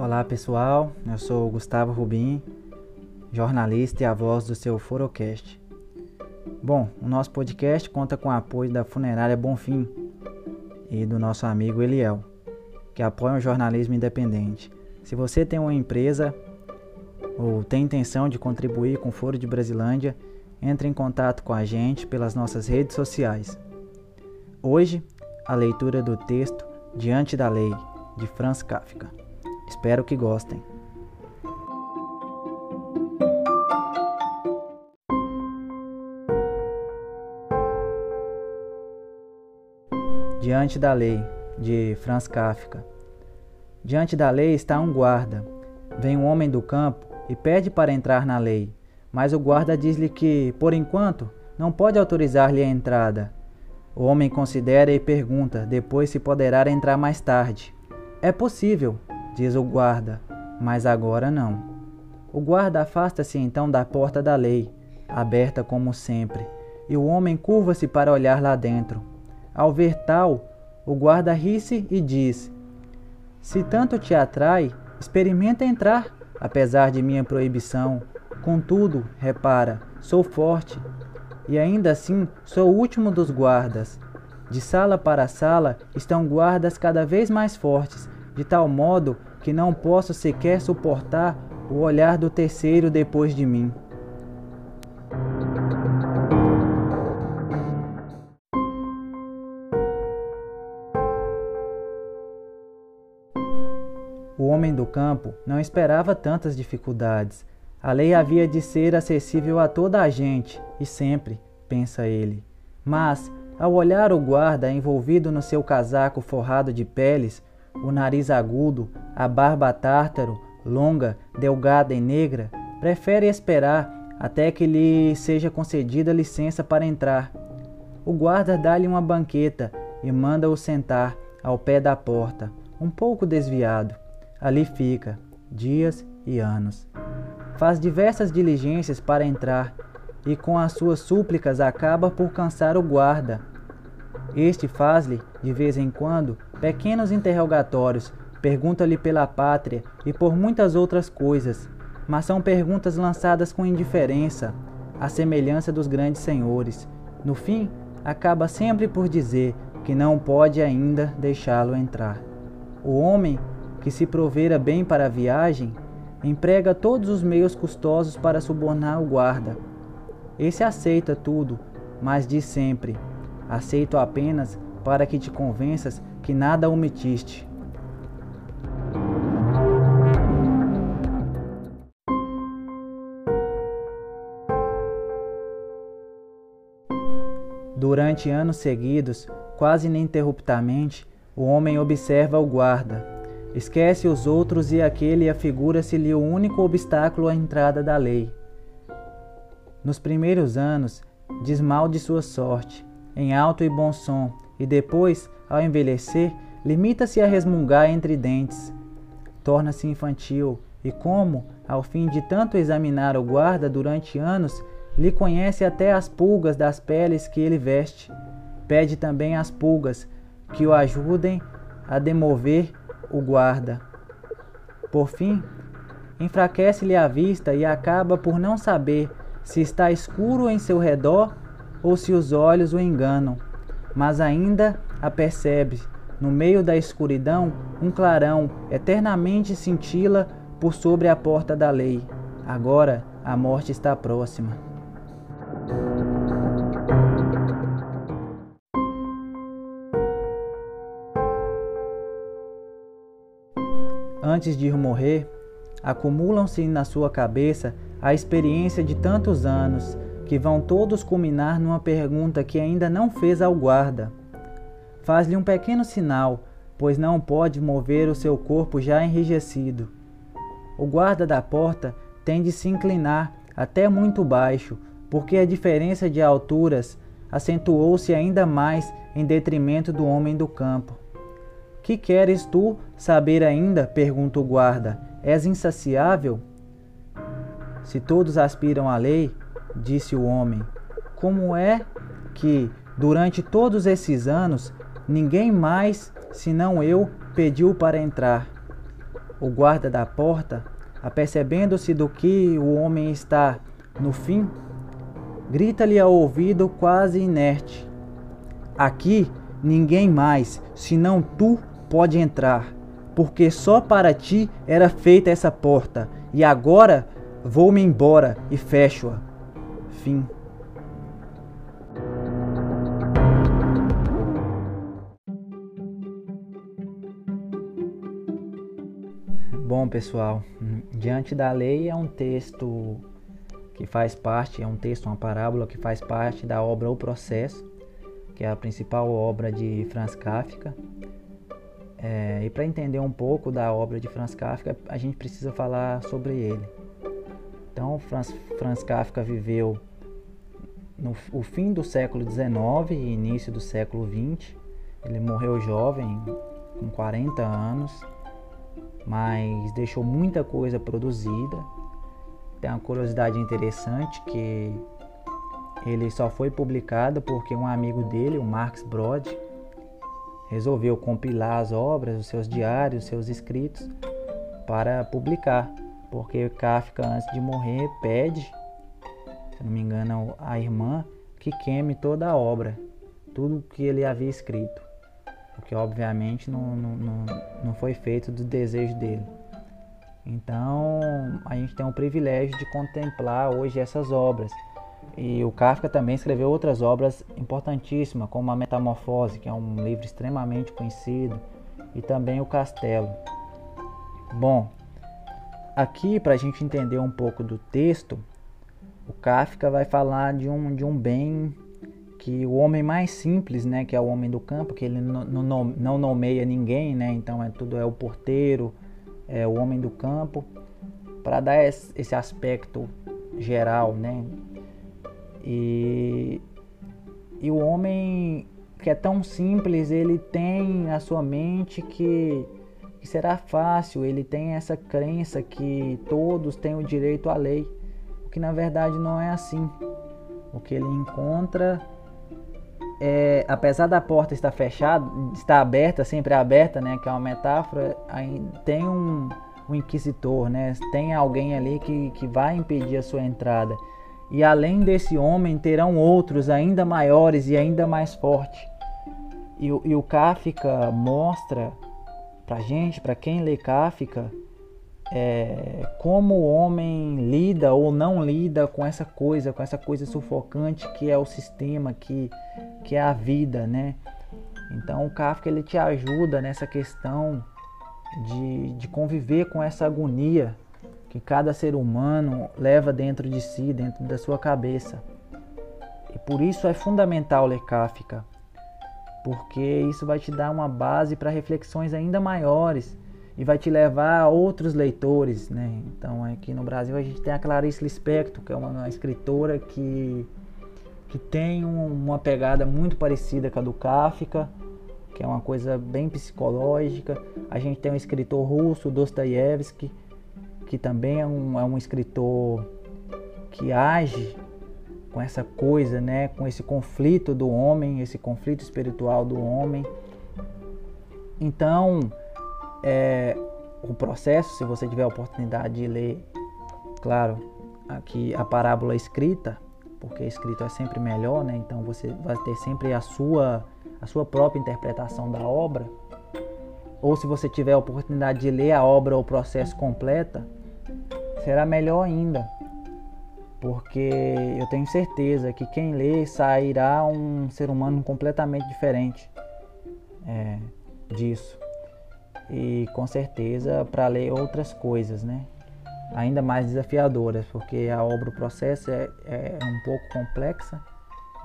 Olá pessoal, eu sou Gustavo Rubim, jornalista e a voz do seu Forocast. Bom, o nosso podcast conta com o apoio da Funerária Bonfim e do nosso amigo Eliel, que apoiam o jornalismo independente. Se você tem uma empresa ou tem intenção de contribuir com o Foro de Brasilândia, entre em contato com a gente pelas nossas redes sociais. Hoje, a leitura do texto Diante da Lei, de Franz Kafka. Espero que gostem. Diante da lei, de Franz Kafka. Diante da lei está um guarda. Vem um homem do campo e pede para entrar na lei, mas o guarda diz-lhe que, por enquanto, não pode autorizar-lhe a entrada. O homem considera e pergunta depois se poderá entrar mais tarde. É possível, diz o guarda, mas agora não. O guarda afasta-se então da porta da lei, aberta como sempre, e o homem curva-se para olhar lá dentro. Ao ver tal, o guarda ri-se e diz: Se tanto te atrai, experimenta entrar, apesar de minha proibição. Contudo, repara, sou forte, e ainda assim sou o último dos guardas. De sala para sala estão guardas cada vez mais fortes, de tal modo que não posso sequer suportar o olhar do terceiro depois de mim. O homem do campo não esperava tantas dificuldades. A lei havia de ser acessível a toda a gente, e sempre, pensa ele. Mas, ao olhar o guarda envolvido no seu casaco forrado de peles, o nariz agudo, a barba tártaro, longa, delgada e negra, prefere esperar até que lhe seja concedida licença para entrar. O guarda dá-lhe uma banqueta e manda-o sentar ao pé da porta, um pouco desviado. Ali fica, dias e anos. Faz diversas diligências para entrar e com as suas súplicas acaba por cansar o guarda. Este faz-lhe, de vez em quando, pequenos interrogatórios, pergunta-lhe pela pátria e por muitas outras coisas, mas são perguntas lançadas com indiferença, à semelhança dos grandes senhores. No fim, acaba sempre por dizer que não pode ainda deixá-lo entrar. O homem que se provera bem para a viagem emprega todos os meios custosos para subornar o guarda. Esse aceita tudo, mas diz sempre: aceito apenas para que te convenças que nada omitiste. Durante anos seguidos, quase ininterruptamente, o homem observa o guarda. Esquece os outros e aquele afigura-se-lhe o único obstáculo à entrada da lei. Nos primeiros anos, diz mal de sua sorte, em alto e bom som, e depois, ao envelhecer, limita-se a resmungar entre dentes. Torna-se infantil e, como, ao fim de tanto examinar o guarda durante anos, lhe conhece até as pulgas das peles que ele veste. Pede também às pulgas que o ajudem a demover o guarda. Por fim, enfraquece-lhe a vista e acaba por não saber se está escuro em seu redor ou se os olhos o enganam, mas ainda a percebe. No meio da escuridão, um clarão eternamente cintila por sobre a porta da lei. Agora a morte está próxima. Antes de morrer, acumulam-se na sua cabeça a experiência de tantos anos que vão todos culminar numa pergunta que ainda não fez ao guarda. Faz-lhe um pequeno sinal, pois não pode mover o seu corpo já enrijecido. O guarda da porta tem de se inclinar até muito baixo, porque a diferença de alturas acentuou-se ainda mais em detrimento do homem do campo. Que queres tu saber ainda? pergunta o guarda. És insaciável? Se todos aspiram à lei, disse o homem, como é que, durante todos esses anos, ninguém mais, senão eu, pediu para entrar? o guarda da porta, apercebendo-se do que o homem está no fim, grita-lhe ao ouvido quase inerte: Aqui ninguém mais, senão tu, pode entrar, porque só para ti era feita essa porta, e agora vou-me embora e fecho-a. Fim. Bom, pessoal, Diante da Lei é um texto que faz parte, é um texto, uma parábola que faz parte da obra O Processo, que é a principal obra de Franz Kafka. É, e para entender um pouco da obra de Franz Kafka, a gente precisa falar sobre ele. Então, Franz, Franz Kafka viveu no o fim do século XIX e início do século XX. Ele morreu jovem, com 40 anos mas deixou muita coisa produzida. Tem uma curiosidade interessante que ele só foi publicado porque um amigo dele, o Marx Brod, resolveu compilar as obras, os seus diários, os seus escritos para publicar, porque Kafka antes de morrer pede, se não me engano, a irmã que queime toda a obra, tudo que ele havia escrito porque obviamente não, não, não, não foi feito do desejo dele. Então a gente tem o privilégio de contemplar hoje essas obras. E o Kafka também escreveu outras obras importantíssimas, como A Metamorfose, que é um livro extremamente conhecido, e também O Castelo. Bom, aqui para a gente entender um pouco do texto, o Kafka vai falar de um, de um bem que o homem mais simples, né, que é o homem do campo, que ele não, nomeia ninguém, né, então é tudo é o porteiro, é o homem do campo, para dar esse aspecto geral, né, e, e o homem que é tão simples, ele tem a sua mente que, que será fácil, ele tem essa crença que todos têm o direito à lei, o que na verdade não é assim. O que ele encontra é, apesar da porta estar fechada, estar aberta, sempre aberta, né, que é uma metáfora, tem um, um inquisitor, né, tem alguém ali que, que vai impedir a sua entrada. E além desse homem, terão outros ainda maiores e ainda mais fortes. E, e o Kafka mostra pra gente, para quem lê Kafka, é, como o homem lida ou não lida com essa coisa, com essa coisa sufocante que é o sistema, que, que é a vida, né? Então o Kafka ele te ajuda nessa questão de, de conviver com essa agonia que cada ser humano leva dentro de si, dentro da sua cabeça. E por isso é fundamental ler Kafka, porque isso vai te dar uma base para reflexões ainda maiores e vai te levar a outros leitores, né? Então aqui no Brasil a gente tem a Clarice Lispector, que é uma escritora que, que tem um, uma pegada muito parecida com a do Kafka, que é uma coisa bem psicológica. A gente tem um escritor russo, Dostoiévski, que também é um, é um escritor que age com essa coisa, né? Com esse conflito do homem, esse conflito espiritual do homem. Então, é, o processo, se você tiver a oportunidade de ler, claro, aqui a parábola escrita, porque escrito é sempre melhor, né? Então você vai ter sempre a sua a sua própria interpretação da obra. Ou se você tiver a oportunidade de ler a obra ou o processo completa, será melhor ainda. Porque eu tenho certeza que quem lê sairá um ser humano completamente diferente é, disso e com certeza para ler outras coisas, né? Ainda mais desafiadoras, porque a obra, o processo é, é um pouco complexa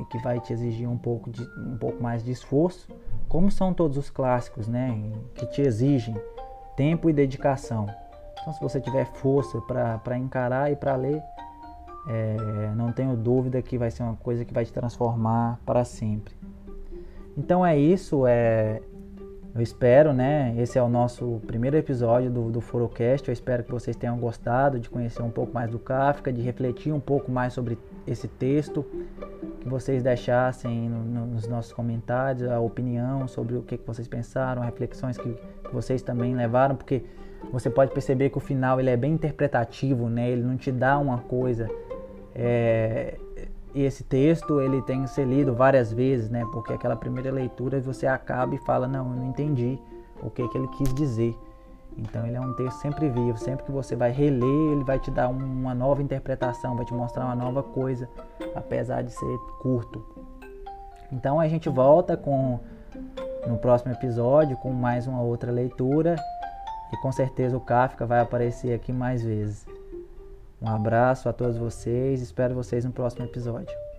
e que vai te exigir um pouco, de, um pouco mais de esforço, como são todos os clássicos, né? Que te exigem tempo e dedicação. Então, se você tiver força para encarar e para ler, é, não tenho dúvida que vai ser uma coisa que vai te transformar para sempre. Então é isso. É, eu espero, né? Esse é o nosso primeiro episódio do, do Forocast. Eu espero que vocês tenham gostado de conhecer um pouco mais do Kafka, de refletir um pouco mais sobre esse texto, que vocês deixassem no, no, nos nossos comentários a opinião sobre o que, que vocês pensaram, reflexões que, que, vocês também levaram, porque você pode perceber que o final ele é bem interpretativo, né? Ele não te dá uma coisa. É, esse texto ele tem que ser lido várias vezes, né? Porque aquela primeira leitura você acaba e fala não, eu não entendi o que, que ele quis dizer. Então ele é um texto sempre vivo, sempre que você vai reler, ele vai te dar uma nova interpretação, vai te mostrar uma nova coisa, apesar de ser curto. Então a gente volta com no próximo episódio com mais uma outra leitura e com certeza o Kafka vai aparecer aqui mais vezes. Um abraço a todos vocês, espero vocês no próximo episódio.